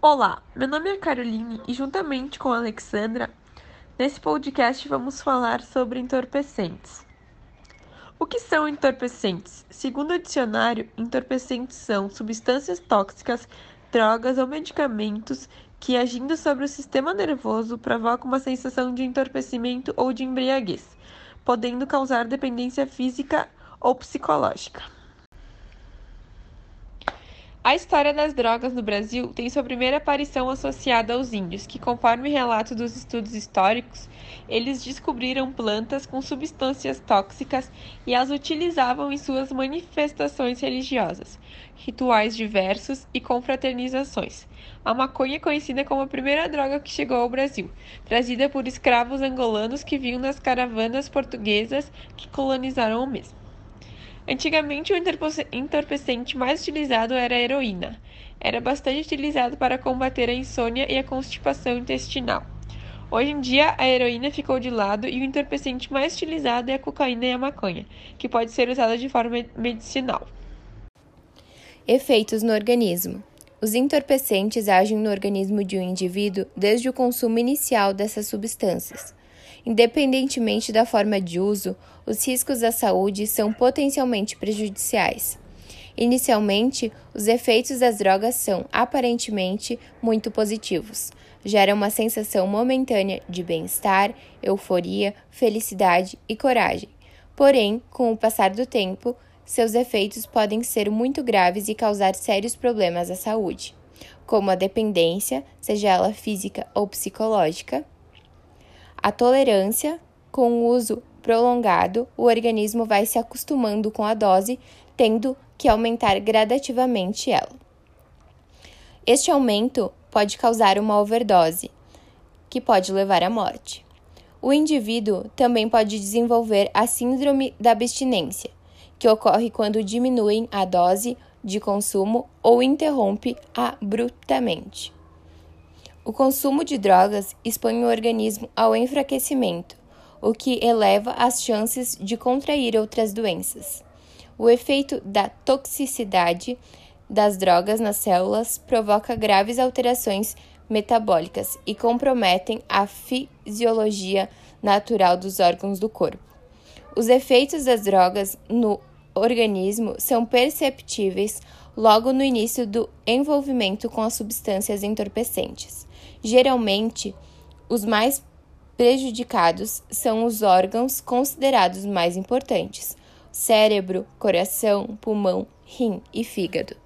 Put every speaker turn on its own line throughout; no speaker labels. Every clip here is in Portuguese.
Olá, meu nome é Caroline e, juntamente com a Alexandra, nesse podcast vamos falar sobre entorpecentes. O que são entorpecentes? Segundo o dicionário, entorpecentes são substâncias tóxicas, drogas ou medicamentos que, agindo sobre o sistema nervoso, provocam uma sensação de entorpecimento ou de embriaguez, podendo causar dependência física ou psicológica. A história das drogas no Brasil tem sua primeira aparição associada aos índios, que, conforme relato dos estudos históricos, eles descobriram plantas com substâncias tóxicas e as utilizavam em suas manifestações religiosas, rituais diversos e confraternizações. A maconha é conhecida como a primeira droga que chegou ao Brasil, trazida por escravos angolanos que vinham nas caravanas portuguesas que colonizaram o mesmo. Antigamente, o entorpecente mais utilizado era a heroína. Era bastante utilizado para combater a insônia e a constipação intestinal. Hoje em dia, a heroína ficou de lado e o entorpecente mais utilizado é a cocaína e a maconha, que pode ser usada de forma medicinal.
Efeitos no organismo. Os entorpecentes agem no organismo de um indivíduo desde o consumo inicial dessas substâncias. Independentemente da forma de uso, os riscos à saúde são potencialmente prejudiciais. Inicialmente, os efeitos das drogas são aparentemente muito positivos. Geram uma sensação momentânea de bem-estar, euforia, felicidade e coragem. Porém, com o passar do tempo, seus efeitos podem ser muito graves e causar sérios problemas à saúde, como a dependência, seja ela física ou psicológica, a tolerância, com o uso prolongado, o organismo vai se acostumando com a dose, tendo que aumentar gradativamente ela. Este aumento pode causar uma overdose, que pode levar à morte. O indivíduo também pode desenvolver a síndrome da abstinência, que ocorre quando diminuem a dose de consumo ou interrompe abruptamente. O consumo de drogas expõe o organismo ao enfraquecimento, o que eleva as chances de contrair outras doenças. O efeito da toxicidade das drogas nas células provoca graves alterações metabólicas e comprometem a fisiologia natural dos órgãos do corpo. Os efeitos das drogas no organismo são perceptíveis logo no início do envolvimento com as substâncias entorpecentes. Geralmente, os mais prejudicados são os órgãos considerados mais importantes: cérebro, coração, pulmão, rim e fígado.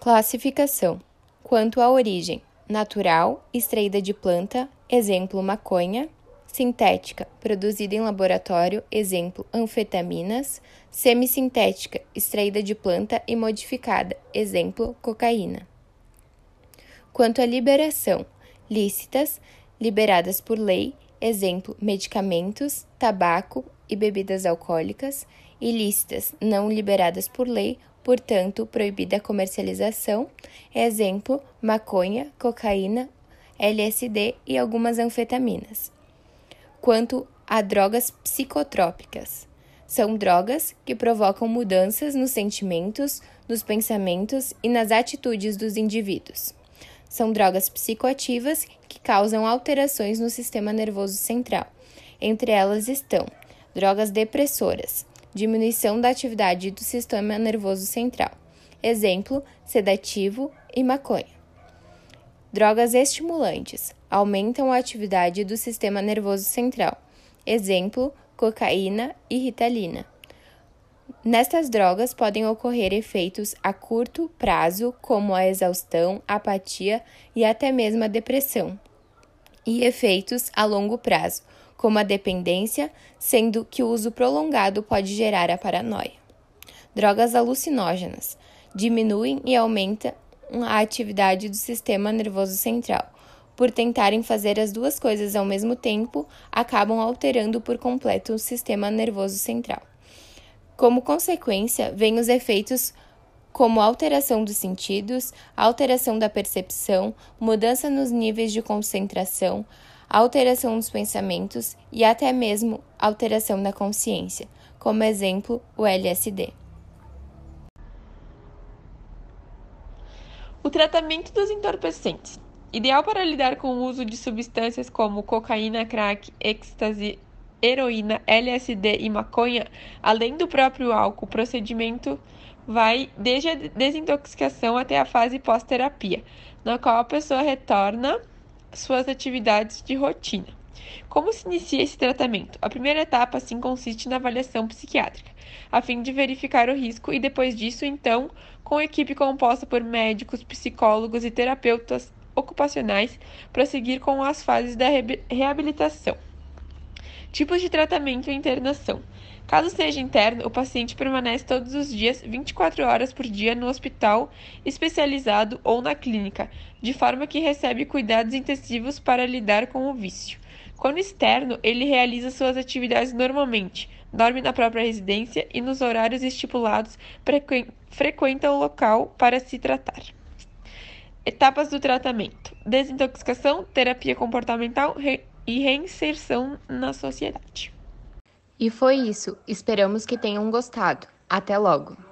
Classificação: quanto à origem, natural, extraída de planta, exemplo maconha, sintética, produzida em laboratório, exemplo anfetaminas, semissintética, extraída de planta e modificada, exemplo cocaína. Quanto à liberação, lícitas, liberadas por lei, exemplo, medicamentos, tabaco e bebidas alcoólicas, ilícitas, não liberadas por lei, portanto, proibida a comercialização, exemplo, maconha, cocaína, LSD e algumas anfetaminas. Quanto a drogas psicotrópicas, são drogas que provocam mudanças nos sentimentos, nos pensamentos e nas atitudes dos indivíduos. São drogas psicoativas que causam alterações no sistema nervoso central. Entre elas estão drogas depressoras, diminuição da atividade do sistema nervoso central. Exemplo: sedativo e maconha. Drogas estimulantes aumentam a atividade do sistema nervoso central. Exemplo: cocaína e ritalina. Nestas drogas podem ocorrer efeitos a curto prazo, como a exaustão, apatia e até mesmo a depressão, e efeitos a longo prazo, como a dependência, sendo que o uso prolongado pode gerar a paranoia. Drogas alucinógenas diminuem e aumentam a atividade do sistema nervoso central. Por tentarem fazer as duas coisas ao mesmo tempo, acabam alterando por completo o sistema nervoso central. Como consequência, vêm os efeitos como alteração dos sentidos, alteração da percepção, mudança nos níveis de concentração, alteração dos pensamentos e até mesmo alteração da consciência, como exemplo o LSD.
O tratamento dos entorpecentes. Ideal para lidar com o uso de substâncias como cocaína, crack, êxtase, heroína, LSD e maconha, além do próprio álcool, o procedimento vai desde a desintoxicação até a fase pós-terapia, na qual a pessoa retorna suas atividades de rotina. Como se inicia esse tratamento? A primeira etapa, assim, consiste na avaliação psiquiátrica, a fim de verificar o risco, e depois disso, então, com equipe composta por médicos, psicólogos e terapeutas ocupacionais, prosseguir com as fases da reabilitação. Tipos de tratamento e internação. Caso seja interno, o paciente permanece todos os dias, 24 horas por dia, no hospital especializado ou na clínica, de forma que recebe cuidados intensivos para lidar com o vício. Quando externo, ele realiza suas atividades normalmente, dorme na própria residência e nos horários estipulados frequenta o local para se tratar. Etapas do tratamento: desintoxicação, terapia comportamental re e reinserção na sociedade.
E foi isso. Esperamos que tenham gostado. Até logo!